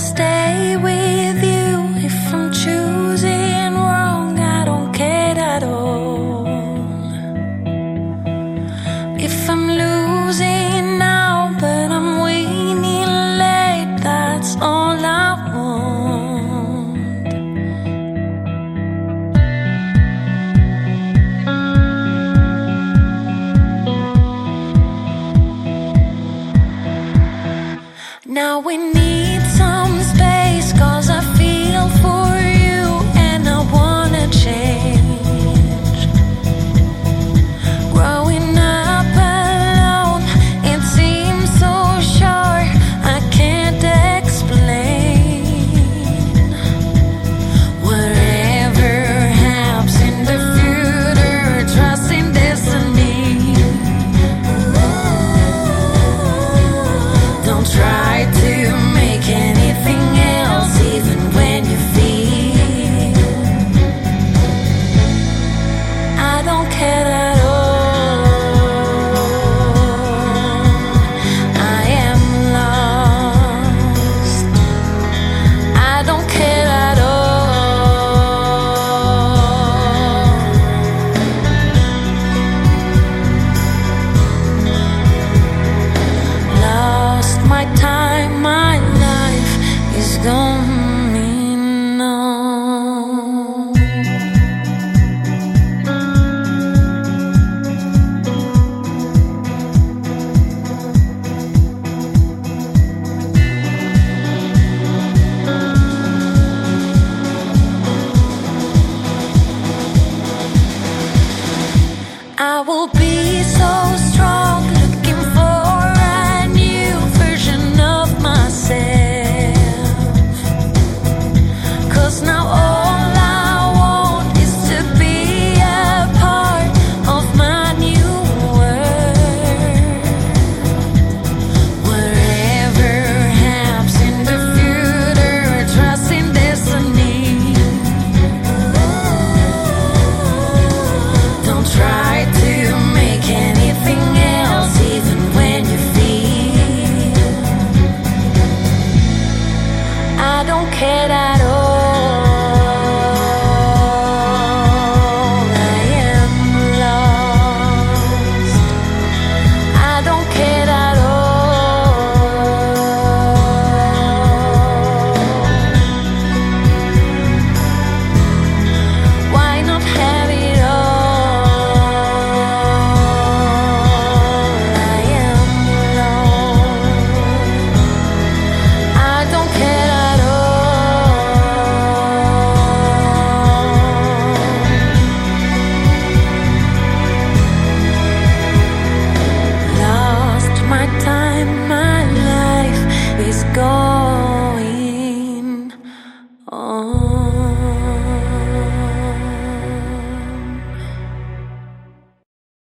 stay with you if I'm choosing wrong. I don't care at all. If I'm losing now, but I'm winning late, that's all I want. Now we I will be